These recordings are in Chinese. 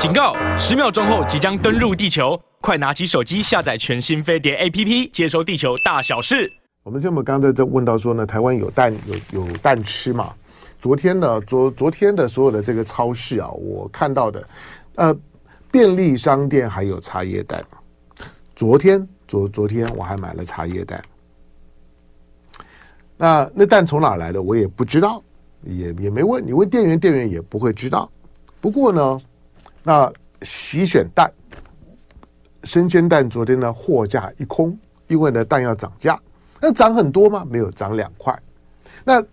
警告！十秒钟后即将登陆地球，快拿起手机下载全新飞碟 APP，接收地球大小事。我们这么刚才在问到说呢，台湾有蛋有有蛋吃嘛？昨天呢，昨昨天的所有的这个超市啊，我看到的，呃，便利商店还有茶叶蛋。昨天昨昨天我还买了茶叶蛋。那那蛋从哪来的？我也不知道，也也没问。你问店员，店员也不会知道。不过呢，那洗选蛋、生煎蛋，昨天呢货架一空，因为呢蛋要涨价。那涨很多吗？没有，涨两块。那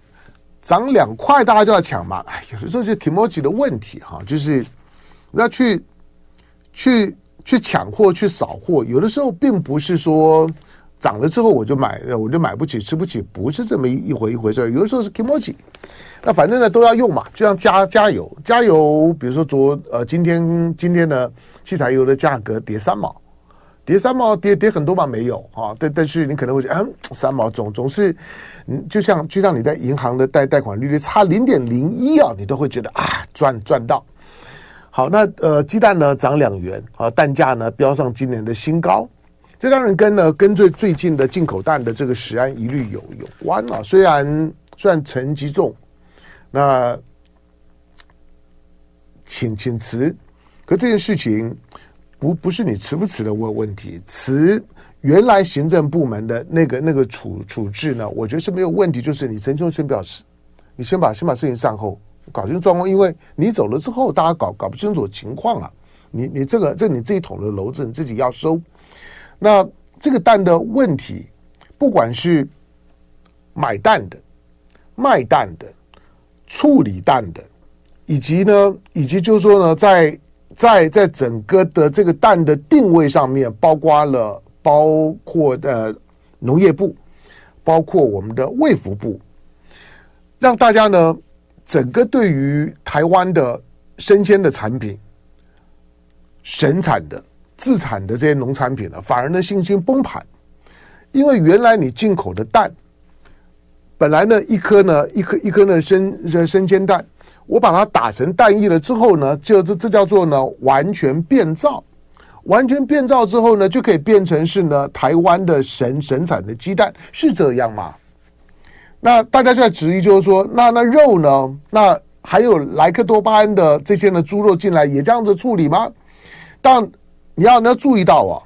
涨两块，大家就要抢嘛。哎，有的时候就 kimochi 的问题哈，就是要去去去抢货、去扫货。有的时候并不是说涨了之后我就买，我就买不起、吃不起，不是这么一一回一回事。有的时候是 kimchi。那反正呢都要用嘛，就像加加油，加油。比如说昨呃今天今天呢，汽柴油的价格跌三毛。跌三毛，跌跌很多嘛？没有啊，但但是你可能会觉得，嗯，三毛总总是，嗯，就像就像你在银行的贷贷款利率差零点零一啊，你都会觉得啊，赚赚到。好，那呃，鸡蛋呢涨两元啊，蛋价呢飙上今年的新高，这当然跟呢跟最最近的进口蛋的这个食安疑虑有有关啊。虽然虽然层级重，那请请辞，可这件事情。不不是你辞不辞的问问题，辞原来行政部门的那个那个处处置呢，我觉得是没有问题。就是你陈忠先表示，你先把先把事情善后，搞清楚状况，因为你走了之后，大家搞搞不清楚情况啊。你你这个这你自己捅的娄子，你自己要收。那这个蛋的问题，不管是买蛋的、卖蛋的、处理蛋的，以及呢，以及就是说呢，在在在整个的这个蛋的定位上面，包括了包括的农业部，包括我们的卫福部，让大家呢整个对于台湾的生鲜的产品、生产的、自产的这些农产品呢，反而呢信心崩盘，因为原来你进口的蛋，本来呢一颗呢一颗一颗呢生生煎蛋。我把它打成蛋液了之后呢，就这这叫做呢完全变造，完全变造之后呢，就可以变成是呢台湾的神神产的鸡蛋，是这样吗？那大家就在质疑，就是说，那那肉呢？那还有莱克多巴胺的这些呢猪肉进来也这样子处理吗？但你要你要注意到啊，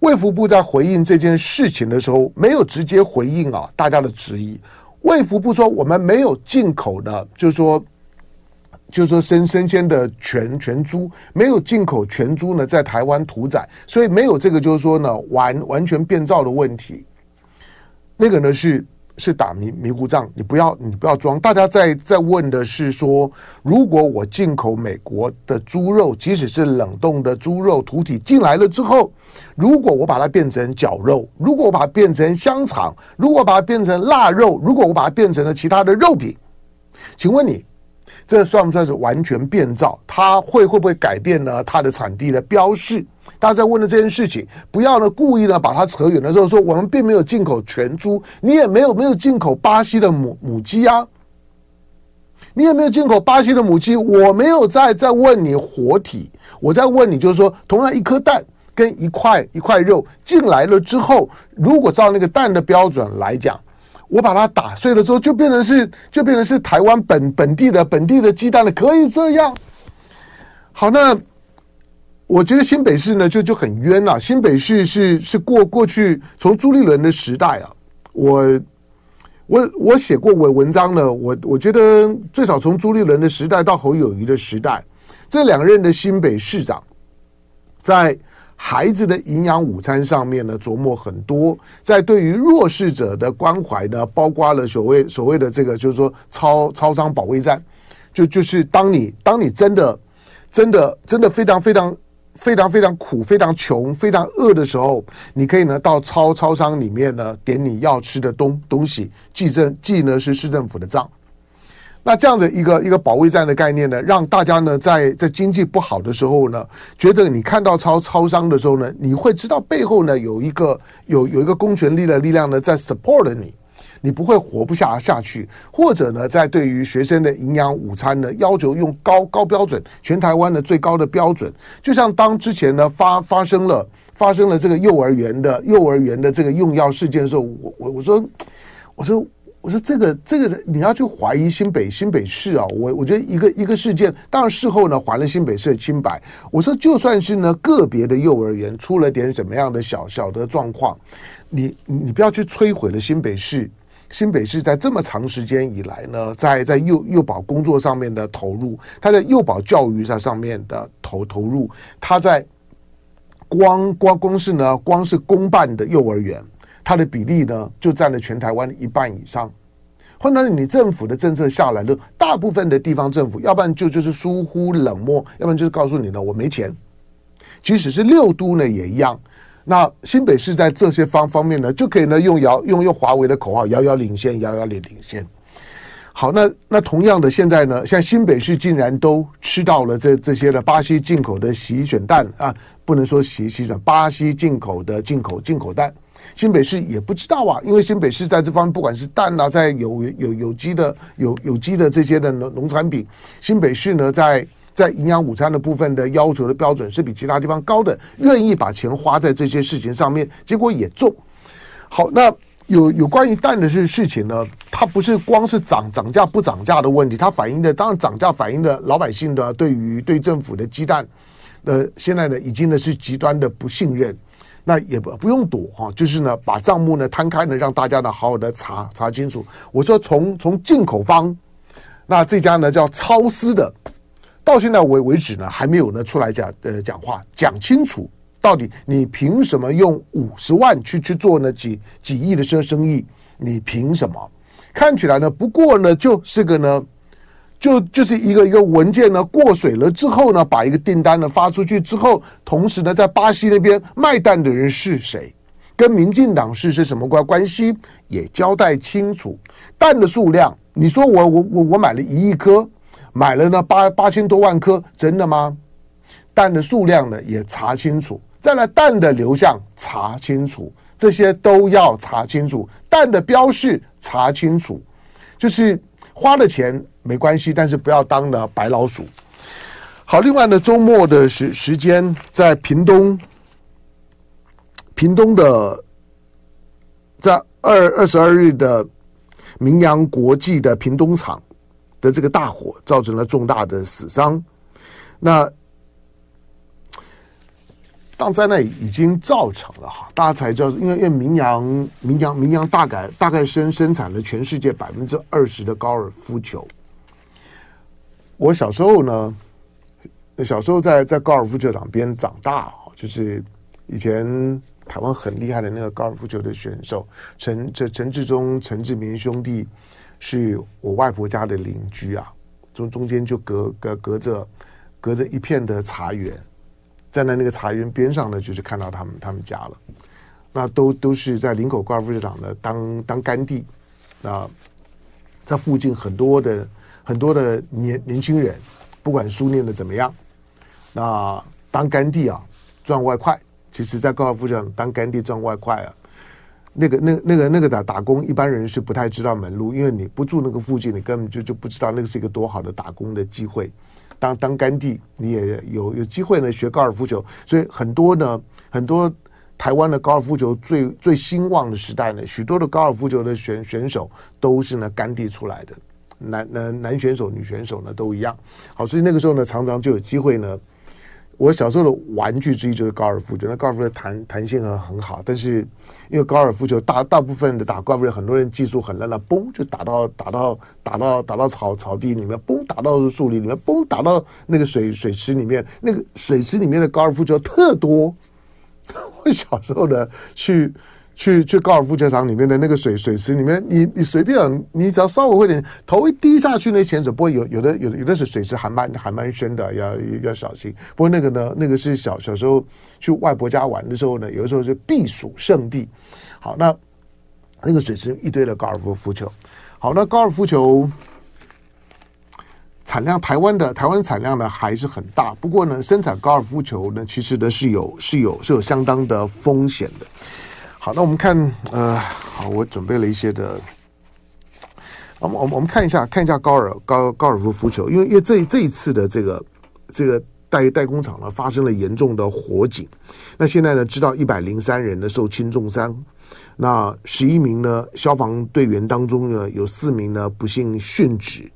卫福部在回应这件事情的时候，没有直接回应啊大家的质疑。卫福部说我们没有进口的，就是说。就是说生生鲜的全全猪没有进口全猪呢，在台湾屠宰，所以没有这个就是说呢完完全变造的问题。那个呢是是打迷迷糊仗，你不要你不要装。大家在在问的是说，如果我进口美国的猪肉，即使是冷冻的猪肉土体进来了之后，如果我把它变成绞肉，如果我把它变成香肠，如果把它变成腊肉，如果我把它变成了其他的肉品，请问你？这算不算是完全变造？它会会不会改变呢？它的产地的标示？大家在问的这件事情，不要呢故意呢把它扯远的时候说，我们并没有进口全猪，你也没有没有进口巴西的母母鸡啊，你也没有进口巴西的母鸡，我没有在在问你活体，我在问你就是说，同样一颗蛋跟一块一块肉进来了之后，如果照那个蛋的标准来讲。我把它打碎了之后，就变成是，就变成是台湾本本地的本地的鸡蛋了，可以这样。好，那我觉得新北市呢就就很冤了。新北市是是过过去从朱立伦的时代啊，我我我写过文文章呢，我我觉得最少从朱立伦的时代到侯友宜的时代，这两任的新北市长在。孩子的营养午餐上面呢，琢磨很多，在对于弱势者的关怀呢，包括了所谓所谓的这个，就是说超超商保卫战，就就是当你当你真的真的真的非常非常非常非常苦、非常穷、非常饿的时候，你可以呢到超超商里面呢点你要吃的东东西，记政记呢是市政府的账。那这样子一个一个保卫战的概念呢，让大家呢在在经济不好的时候呢，觉得你看到超超商的时候呢，你会知道背后呢有一个有有一个公权力的力量呢在 support 你。你不会活不下下去。或者呢，在对于学生的营养午餐呢，要求用高高标准，全台湾的最高的标准。就像当之前呢发发生了发生了这个幼儿园的幼儿园的这个用药事件的时候，我我我说我说。我说这个这个你要去怀疑新北新北市啊，我我觉得一个一个事件，当然事后呢还了新北市的清白。我说就算是呢个别的幼儿园出了点什么样的小小的状况，你你不要去摧毁了新北市。新北市在这么长时间以来呢，在在幼幼保工作上面的投入，他在幼保教育上上面的投投入，他在光光光是呢光是公办的幼儿园。它的比例呢，就占了全台湾的一半以上。换到你政府的政策下来了，大部分的地方政府，要不然就就是疏忽冷漠，要不然就是告诉你呢，我没钱。即使是六都呢，也一样。那新北市在这些方方面呢，就可以呢用遥用用华为的口号，遥遥领先，遥遥领领先。好，那那同样的，现在呢，像新北市竟然都吃到了这这些的巴西进口的洗选蛋啊，不能说洗洗选，巴西进口的进口进口蛋。新北市也不知道啊，因为新北市在这方面，不管是蛋啊，在有有有机的有有机的这些的农农产品，新北市呢，在在营养午餐的部分的要求的标准是比其他地方高的，愿意把钱花在这些事情上面，结果也中。好，那有有关于蛋的事事情呢，它不是光是涨涨价不涨价的问题，它反映的当然涨价反映的老百姓的对于对政府的鸡蛋，呃，现在呢已经呢是极端的不信任。那也不不用躲哈，就是呢，把账目呢摊开呢，让大家呢好好的查查清楚。我说从从进口方，那这家呢叫超思的，到现在为为止呢还没有呢出来讲呃讲话讲清楚，到底你凭什么用五十万去去做呢几几亿的生生意？你凭什么？看起来呢不过呢就是个呢。就就是一个一个文件呢过水了之后呢，把一个订单呢发出去之后，同时呢在巴西那边卖蛋的人是谁，跟民进党是是什么关关系，也交代清楚。蛋的数量，你说我我我我买了一亿颗，买了呢八八千多万颗，真的吗？蛋的数量呢也查清楚，再来蛋的流向查清楚，这些都要查清楚。蛋的标示查清楚，就是花了钱。没关系，但是不要当了白老鼠。好，另外呢，周末的时时间在屏东，屏东的在二二十二日的名扬国际的屏东厂的这个大火，造成了重大的死伤。那当灾难已经造成了哈，大家才知道，因为因为明扬明扬明扬大概大概生生产了全世界百分之二十的高尔夫球。我小时候呢，小时候在在高尔夫球场边长大，就是以前台湾很厉害的那个高尔夫球的选手陈陈陈志忠、陈志明兄弟，是我外婆家的邻居啊，中中间就隔隔隔着隔着一片的茶园，站在那个茶园边上呢，就是看到他们他们家了。那都都是在林口高尔夫球场呢当当干弟，那在附近很多的。很多的年年轻人，不管书念的怎么样，那当干弟啊，赚外快。其实，在高尔夫球场当干弟赚外快啊，那个、那、那个、那个打打工，一般人是不太知道门路，因为你不住那个附近，你根本就就不知道那个是一个多好的打工的机会。当当甘地，你也有有机会呢学高尔夫球，所以很多呢，很多台湾的高尔夫球最最兴旺的时代呢，许多的高尔夫球的选选手都是呢甘地出来的。男男男选手、女选手呢都一样，好，所以那个时候呢，常常就有机会呢。我小时候的玩具之一就是高尔夫球，那高尔夫球弹弹性很很好，但是因为高尔夫球大大部分的打高尔夫球，很多人技术很烂，那嘣就打到打到打到打到草草地里面，嘣打到树林里面，嘣打到那个水水池里面，那个水池里面的高尔夫球特多。我小时候呢去。去去高尔夫球场里面的那个水水池里面，你你随便，你只要稍微会点头一低下去，那潜水不会有有的有的有的是水池还蛮还蛮深的，要要小心。不过那个呢，那个是小小时候去外婆家玩的时候呢，有的时候是避暑胜地。好，那那个水池一堆的高尔夫夫球。好，那高尔夫球产量，台湾的台湾产量呢还是很大。不过呢，生产高尔夫球呢，其实呢是有是有是有相当的风险的。好，那我们看，呃，好，我准备了一些的我们我们我们看一下看一下高尔高高尔夫球球，因为因为这这一次的这个这个代代工厂呢发生了严重的火警，那现在呢知道一百零三人呢受轻重伤，那十一名呢消防队员当中呢有四名呢不幸殉职。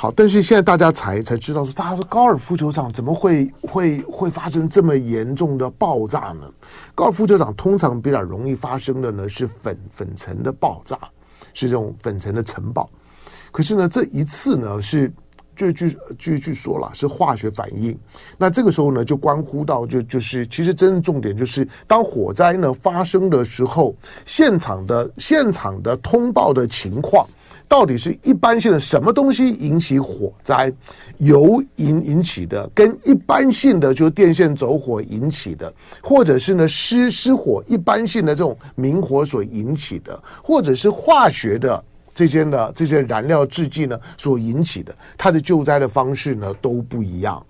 好，但是现在大家才才知道说，大家说高尔夫球场怎么会会会发生这么严重的爆炸呢？高尔夫球场通常比较容易发生的呢是粉粉尘的爆炸，是这种粉尘的尘爆。可是呢，这一次呢是据据据据说了是化学反应。那这个时候呢，就关乎到就就是其实真正重点就是，当火灾呢发生的时候，现场的现场的通报的情况。到底是一般性的什么东西引起火灾，油引引起的，跟一般性的就是电线走火引起的，或者是呢失失火一般性的这种明火所引起的，或者是化学的这些呢这些燃料制剂呢所引起的，它的救灾的方式呢都不一样。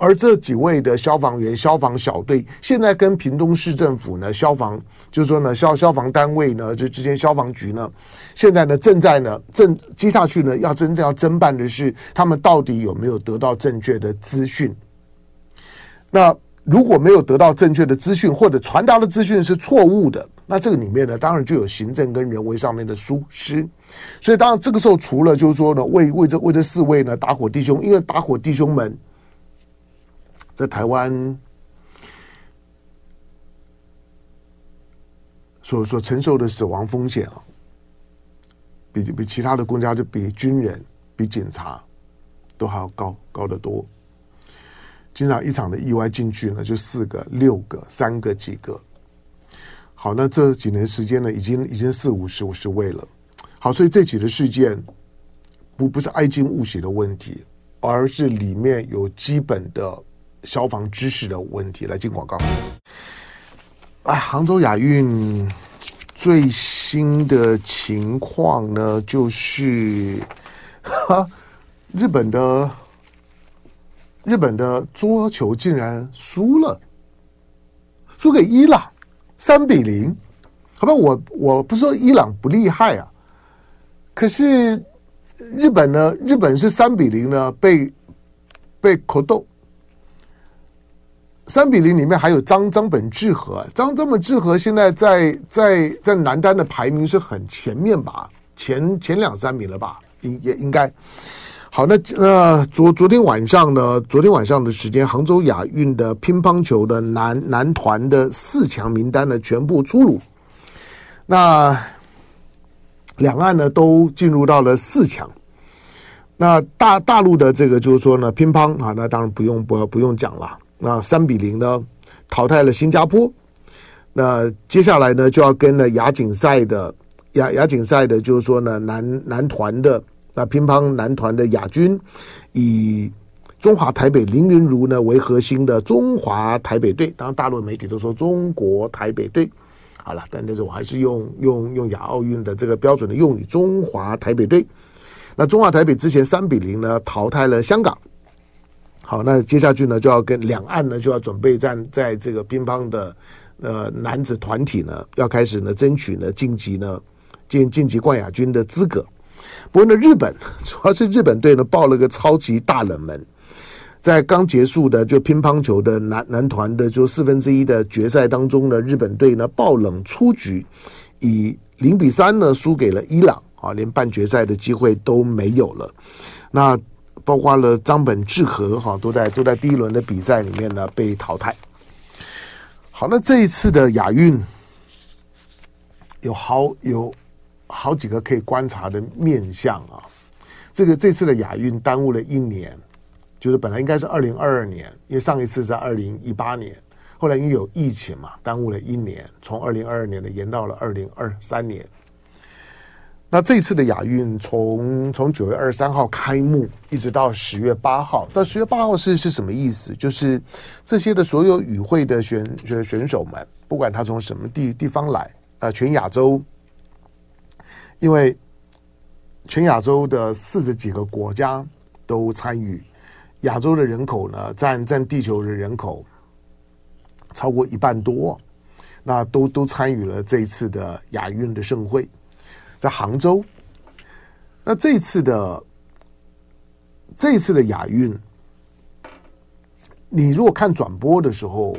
而这几位的消防员、消防小队，现在跟屏东市政府呢，消防就是说呢，消消防单位呢，这之前消防局呢，现在呢正在呢正接下去呢，要真正要侦办的是，他们到底有没有得到正确的资讯？那如果没有得到正确的资讯，或者传达的资讯是错误的，那这个里面呢，当然就有行政跟人为上面的疏失。所以，当然这个时候，除了就是说呢，为为这为这四位呢打火弟兄，因为打火弟兄们。在台湾所所承受的死亡风险啊，比比其他的国家就比军人、比警察都还要高高得多。经常一场的意外进去呢，就四个、六个、三个、几个。好，那这几年时间呢，已经已经四五十、五十位了。好，所以这几个事件不不是哀矜勿喜的问题，而是里面有基本的。消防知识的问题，来进广告。哎，杭州亚运最新的情况呢，就是哈，日本的日本的桌球竟然输了，输给伊朗三比零。好吧，我我不是说伊朗不厉害啊，可是日本呢，日本是三比零呢，被被扣斗。三比零里面还有张张本智和，张张本智和现在在在在男单的排名是很前面吧，前前两三名了吧，应也应该。好，那呃昨昨天晚上呢，昨天晚上的时间，杭州亚运的乒乓球的男男团的四强名单呢全部出炉，那两岸呢都进入到了四强。那大大陆的这个就是说呢，乒乓啊，那当然不用不不用讲了。那三比零呢，淘汰了新加坡。那接下来呢，就要跟了亚锦赛的亚亚锦赛的，就是说呢，男男团的那乒乓男团的亚军，以中华台北林云如呢为核心的中华台北队。当然，大陆媒体都说中国台北队。好了，但但是我还是用用用亚奥运的这个标准的用语，中华台北队。那中华台北之前三比零呢淘汰了香港。好，那接下去呢，就要跟两岸呢，就要准备在在这个乒乓的呃男子团体呢，要开始呢争取呢晋级呢晋晋级冠亚军的资格。不过呢，日本 主要是日本队呢爆了个超级大冷门，在刚结束的就乒乓球的男男团的就四分之一的决赛当中呢，日本队呢爆冷出局，以零比三呢输给了伊朗啊，连半决赛的机会都没有了。那。包括了张本智和哈，都在都在第一轮的比赛里面呢被淘汰。好，那这一次的亚运有好有好几个可以观察的面相啊。这个这次的亚运耽误了一年，就是本来应该是二零二二年，因为上一次在二零一八年，后来因为有疫情嘛，耽误了一年，从二零二二年的延到了二零二三年。那这次的亚运从从九月二十三号开幕，一直到十月八号。到十月八号是是什么意思？就是这些的所有与会的选选选手们，不管他从什么地地方来，啊，全亚洲，因为全亚洲的四十几个国家都参与，亚洲的人口呢占占地球的人口超过一半多，那都都参与了这一次的亚运的盛会。在杭州，那这次的这次的亚运，你如果看转播的时候，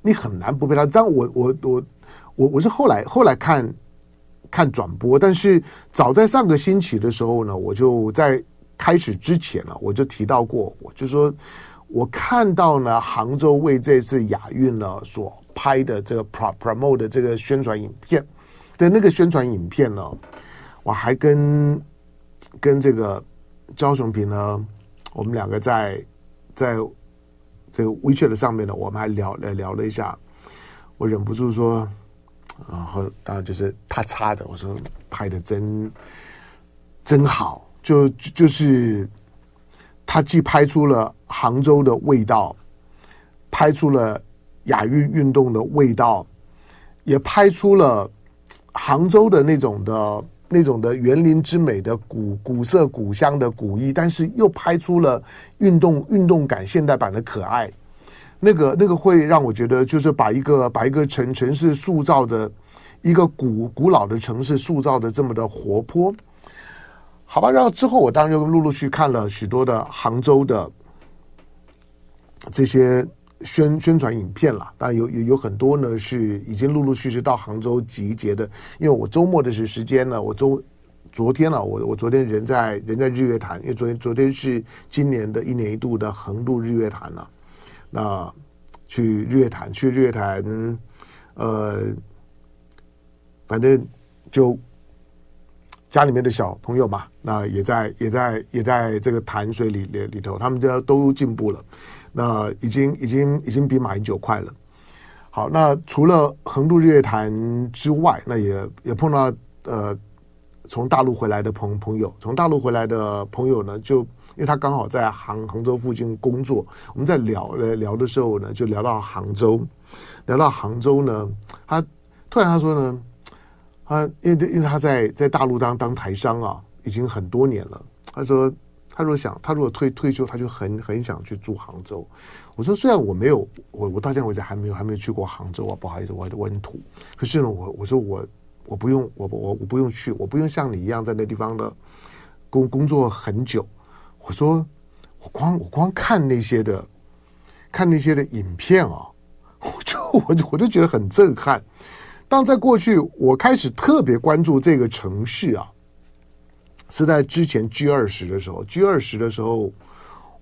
你很难不被他。但我我我我我是后来后来看看转播，但是早在上个星期的时候呢，我就在开始之前呢，我就提到过，我就说我看到呢，杭州为这次亚运呢所拍的这个 pro promote 的这个宣传影片的那个宣传影片呢，我还跟跟这个焦雄平呢，我们两个在在这个 WeChat 上面呢，我们还聊聊聊了一下，我忍不住说，然后当然就是他擦的，我说拍的真真好，就就是他既拍出了杭州的味道，拍出了亚运运动的味道，也拍出了杭州的那种的。那种的园林之美的古古色古香的古意，但是又拍出了运动运动感现代版的可爱，那个那个会让我觉得，就是把一个把一个城城市塑造的一个古古老的城市塑造的这么的活泼，好吧。然后之后我当然就陆陆续续看了许多的杭州的这些。宣宣传影片了，当然有有有很多呢，是已经陆陆续续到杭州集结的。因为我周末的时时间呢，我周昨天呢，我我昨天人在人在日月潭，因为昨天昨天是今年的一年一度的横渡日月潭了。那去日月潭，去日月潭，呃，反正就家里面的小朋友嘛，那也在也在也在这个潭水里里里头，他们家都进步了。那已经已经已经比马英九快了。好，那除了横渡日月潭之外，那也也碰到呃从大陆回来的朋朋友，从大陆回来的朋友呢，就因为他刚好在杭杭州附近工作，我们在聊聊的时候呢，就聊到杭州，聊到杭州呢，他突然他说呢，他因为因为他在在大陆当当台商啊，已经很多年了，他说。他如果想，他如果退退休，他就很很想去住杭州。我说，虽然我没有，我我到现在为止还没有还没有去过杭州啊，不好意思，我我很土。可是呢，我我说我我不用，我我我不用去，我不用像你一样在那地方的工工作很久。我说，我光我光看那些的，看那些的影片啊，我就我就我就觉得很震撼。当在过去，我开始特别关注这个城市啊。是在之前 G 二十的时候，G 二十的时候，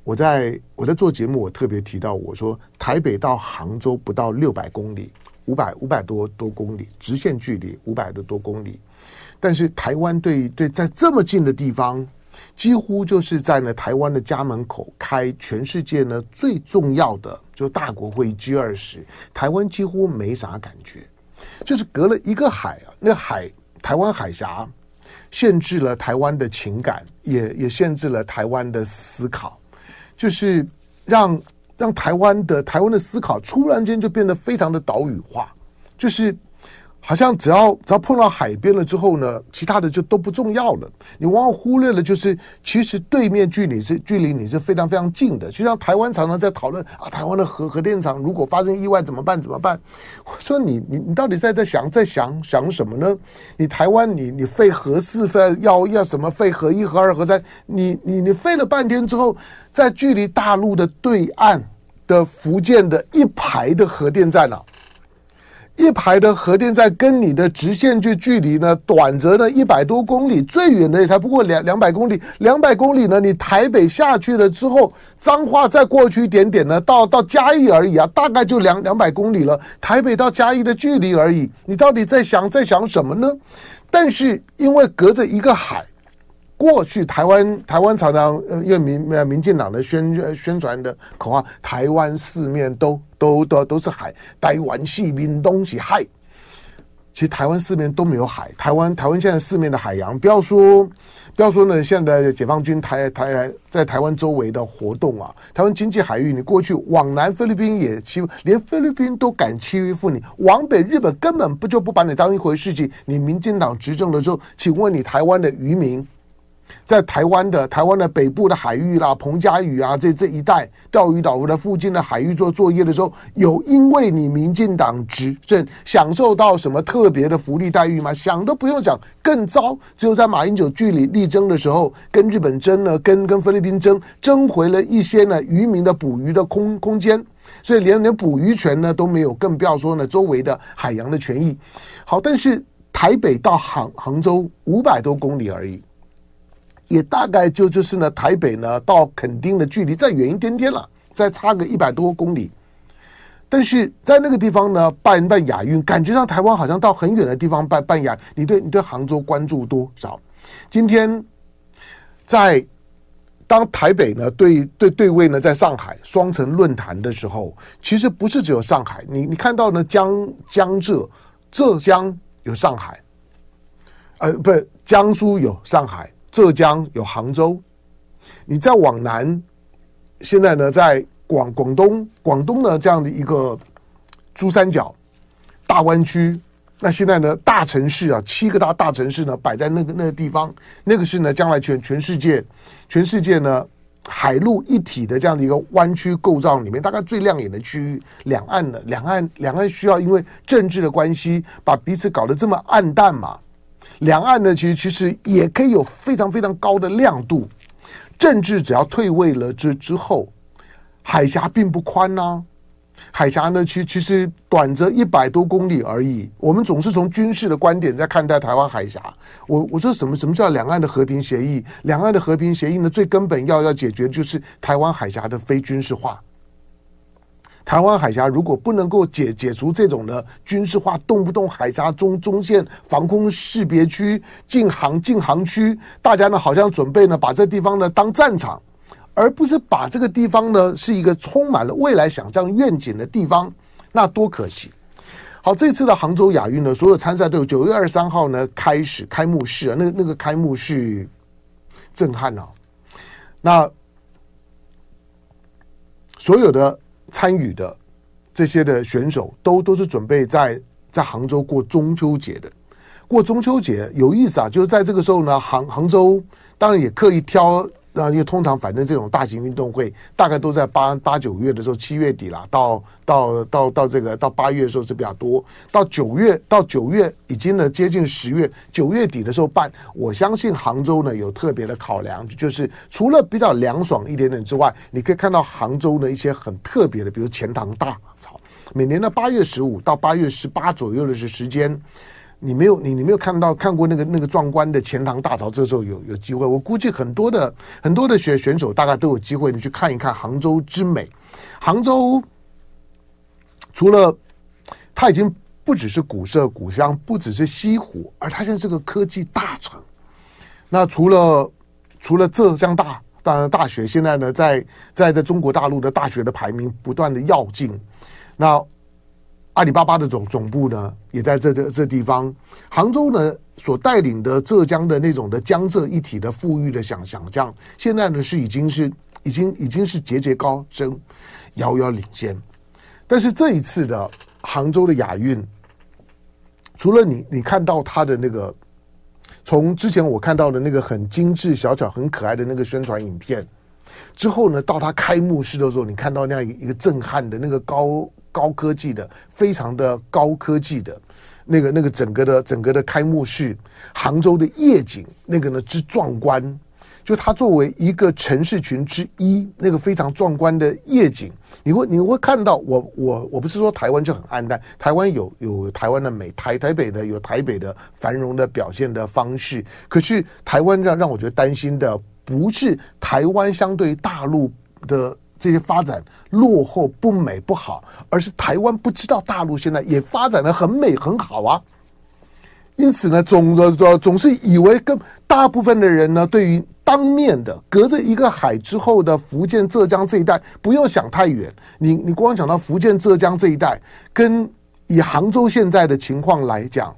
我在我在做节目，我特别提到我说，台北到杭州不到六百公里，五百五百多多公里，直线距离五百多多公里。但是台湾对对，在这么近的地方，几乎就是在呢台湾的家门口开全世界呢最重要的就大国会议 G 二十，台湾几乎没啥感觉，就是隔了一个海啊，那海台湾海峡。限制了台湾的情感，也也限制了台湾的思考，就是让让台湾的台湾的思考突然间就变得非常的岛屿化，就是。好像只要只要碰到海边了之后呢，其他的就都不重要了。你往往忽略了，就是其实对面距离是距离你是非常非常近的。就像台湾常常在讨论啊，台湾的核核电厂如果发生意外怎么办？怎么办？我说你你你到底在在想在想想什么呢？你台湾你你废核四废要要什么废核一核二核三？你你你废了半天之后，在距离大陆的对岸的福建的一排的核电站啊。一排的核电站跟你的直线距距离呢，短则呢一百多公里，最远的也才不过两两百公里。两百公里呢，你台北下去了之后，彰化再过去一点点呢，到到嘉义而已啊，大概就两两百公里了。台北到嘉义的距离而已，你到底在想在想什么呢？但是因为隔着一个海。过去台湾台湾常常呃，因为民民进党的宣宣传的口号，台湾四面都都都都是海，台湾四面都是海。其实台湾四面都没有海，台湾台湾现在四面的海洋，不要说不要说呢，现在解放军台台在台湾周围的活动啊，台湾经济海域，你过去往南菲律宾也欺，连菲律宾都敢欺负你，往北日本根本不就不把你当一回事情。你民进党执政的时候，请问你台湾的渔民？在台湾的台湾的北部的海域啦，彭佳屿啊，这这一带钓鱼岛的附近的海域做作业的时候，有因为你民进党执政享受到什么特别的福利待遇吗？想都不用想，更糟。只有在马英九据理力争的时候，跟日本争呢，跟跟菲律宾争，争回了一些呢渔民的捕鱼的空空间，所以连连捕鱼权呢都没有，更不要说呢周围的海洋的权益。好，但是台北到杭杭州五百多公里而已。也大概就就是呢，台北呢到垦丁的距离再远一点点了，再差个一百多公里。但是在那个地方呢办办亚运，感觉上台湾好像到很远的地方办办亚。你对你对杭州关注多少？今天在当台北呢对对对位呢在上海双城论坛的时候，其实不是只有上海，你你看到呢江江浙浙江有上海，呃不江苏有上海。浙江有杭州，你再往南，现在呢，在广广东，广东呢这样的一个珠三角大湾区，那现在呢大城市啊，七个大大城市呢摆在那个那个地方，那个是呢将来全全世界全世界呢海陆一体的这样的一个湾区构造里面，大概最亮眼的区域。两岸的，两岸两岸需要因为政治的关系，把彼此搞得这么暗淡嘛？两岸呢，其实其实也可以有非常非常高的亮度。政治只要退位了之之后，海峡并不宽呐、海峡呢，其其实短则一百多公里而已。我们总是从军事的观点在看待台湾海峡。我我说什么什么叫两岸的和平协议？两岸的和平协议呢，最根本要要解决就是台湾海峡的非军事化。台湾海峡如果不能够解解除这种的军事化，动不动海峡中中线防空识别区、禁航禁航区，大家呢好像准备呢把这地方呢当战场，而不是把这个地方呢是一个充满了未来想象愿景的地方，那多可惜。好，这次的杭州亚运呢，所有参赛队伍九月二十三号呢开始开幕式啊，那那个开幕式震撼啊，那所有的。参与的这些的选手都都是准备在在杭州过中秋节的，过中秋节有意思啊！就是在这个时候呢，杭杭州当然也刻意挑。那因为通常反正这种大型运动会大概都在八八九月的时候，七月底啦，到到到到这个到八月的时候是比较多。到九月到九月已经呢接近十月，九月底的时候办。我相信杭州呢有特别的考量，就是除了比较凉爽一点点之外，你可以看到杭州的一些很特别的，比如钱塘大潮，每年的八月十五到八月十八左右的是时间。你没有你你没有看到看过那个那个壮观的钱塘大潮，这时候有有机会，我估计很多的很多的选选手大概都有机会，你去看一看杭州之美。杭州除了它已经不只是古色古香，不只是西湖，而它现在是个科技大城。那除了除了浙江大大大学，现在呢在在在中国大陆的大学的排名不断的跃进。那阿里巴巴的总总部呢，也在这这这地方。杭州呢，所带领的浙江的那种的江浙一体的富裕的想想象，现在呢是已经是已经已经是节节高升，遥遥领先。但是这一次的杭州的亚运，除了你你看到他的那个，从之前我看到的那个很精致、小巧、很可爱的那个宣传影片，之后呢，到他开幕式的时候，你看到那样一个震撼的那个高。高科技的，非常的高科技的，那个那个整个的整个的开幕式，杭州的夜景，那个呢之壮观，就它作为一个城市群之一，那个非常壮观的夜景，你会你会看到我我我不是说台湾就很暗淡，台湾有有台湾的美，台台北的有台北的繁荣的表现的方式，可是台湾让让我觉得担心的不是台湾相对大陆的。这些发展落后不美不好，而是台湾不知道大陆现在也发展得很美很好啊。因此呢，总总总是以为跟大部分的人呢，对于当面的隔着一个海之后的福建浙江这一带，不用想太远。你你光讲到福建浙江这一带，跟以杭州现在的情况来讲。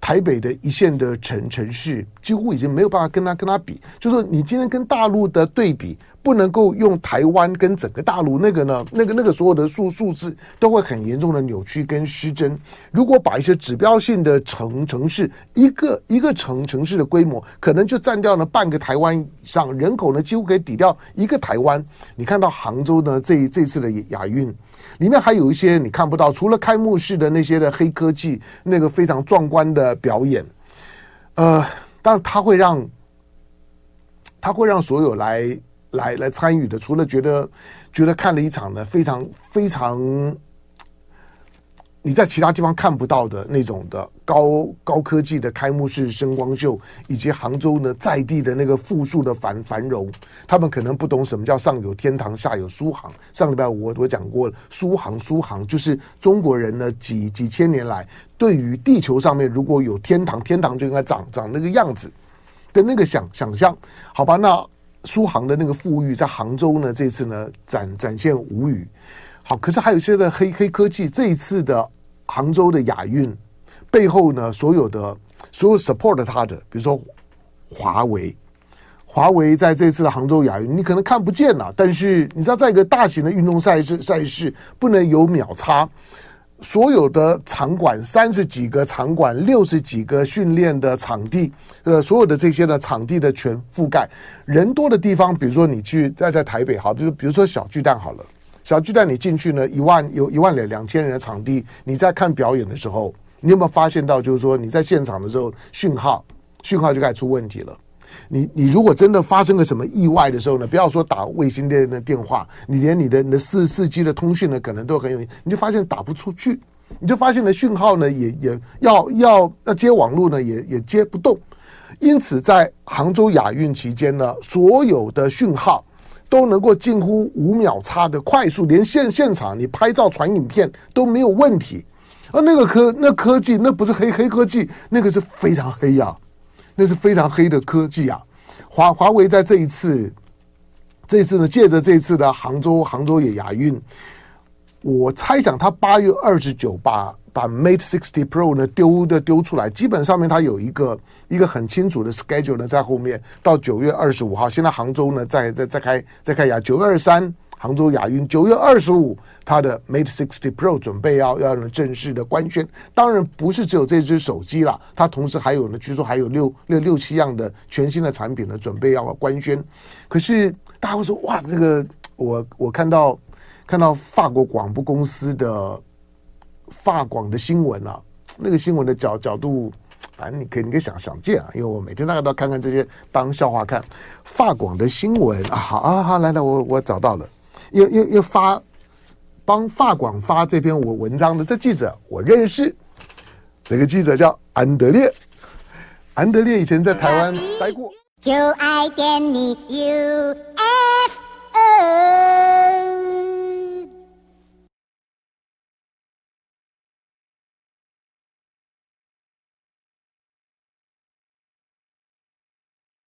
台北的一线的城城市几乎已经没有办法跟他跟他比，就是说你今天跟大陆的对比，不能够用台湾跟整个大陆那个呢，那个那个所有的数数字都会很严重的扭曲跟失真。如果把一些指标性的城城市，一个一个城城市的规模，可能就占掉了半个台湾以上，人口呢几乎可以抵掉一个台湾。你看到杭州呢，这这次的亚运里面还有一些你看不到，除了开幕式的那些的黑科技，那个非常壮观的表演，呃，但它会让。他会让所有来来来参与的，除了觉得觉得看了一场呢，非常非常你在其他地方看不到的那种的高高科技的开幕式声光秀，以及杭州呢在地的那个富庶的繁繁荣，他们可能不懂什么叫上有天堂，下有苏杭。上礼拜我我讲过，苏杭苏杭就是中国人呢几几千年来对于地球上面如果有天堂，天堂就应该长长那个样子。的那个想想象，好吧，那苏杭的那个富裕在杭州呢，这次呢展展现无虞。好，可是还有一些的黑黑科技，这一次的杭州的亚运背后呢，所有的所有 support 它的，比如说华为，华为在这次的杭州亚运，你可能看不见了，但是你知道，在一个大型的运动赛事赛事，不能有秒差。所有的场馆，三十几个场馆，六十几个训练的场地，呃，所有的这些的场地的全覆盖，人多的地方，比如说你去在在台北，好，就比如说小巨蛋好了，小巨蛋你进去呢，一万有一万两两千人的场地，你在看表演的时候，你有没有发现到，就是说你在现场的时候，讯号讯号就开始出问题了。你你如果真的发生了什么意外的时候呢，不要说打卫星电的电话，你连你的你的四四 G 的通讯呢，可能都很有，你就发现打不出去，你就发现了讯号呢也也要要要接网络呢也也接不动，因此在杭州亚运期间呢，所有的讯号都能够近乎五秒差的快速，连现现场你拍照传影片都没有问题，而那个科那科技那不是黑黑科技，那个是非常黑呀、那是非常黑的科技啊！华华为在这一次，这次呢，借着这次的杭州杭州也亚运，我猜想他八月二十九把把 Mate 60 Pro 呢丢的丢出来，基本上面他有一个一个很清楚的 schedule 呢在后面，到九月二十五号，现在杭州呢在在在开在开亚九月二十三。杭州亚运九月二十五，它的 Mate 60 Pro 准备要要正式的官宣。当然不是只有这只手机了，它同时还有呢，据说还有六六六七样的全新的产品呢，准备要官宣。可是大家会说，哇，这个我我看到看到法国广播公司的法广的新闻啊，那个新闻的角角度，反正你可以你可以想想见啊，因为我每天大概都要看看这些当笑话看。法广的新闻啊，好啊好，来来，我我找到了。又又又发帮法广发这篇文文章的这记者，我认识。这个记者叫安德烈，安德烈以前在台湾待过。就爱点你 U。